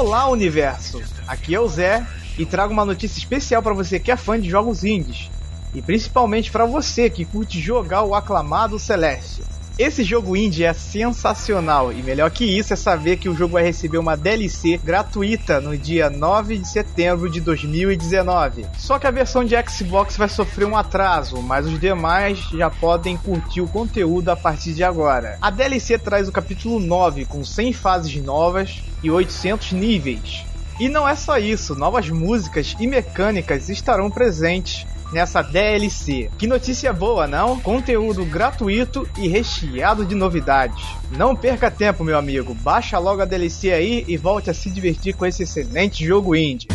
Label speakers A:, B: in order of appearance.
A: Olá, universo! Aqui é o Zé e trago uma notícia especial para você que é fã de jogos indies e principalmente para você que curte jogar o aclamado Celeste. Esse jogo indie é sensacional e melhor que isso é saber que o jogo vai receber uma DLC gratuita no dia 9 de setembro de 2019. Só que a versão de Xbox vai sofrer um atraso, mas os demais já podem curtir o conteúdo a partir de agora. A DLC traz o capítulo 9 com 100 fases novas e 800 níveis. E não é só isso, novas músicas e mecânicas estarão presentes nessa DLC. Que notícia boa, não? Conteúdo gratuito e recheado de novidades. Não perca tempo, meu amigo. Baixa logo a DLC aí e volte a se divertir com esse excelente jogo indie.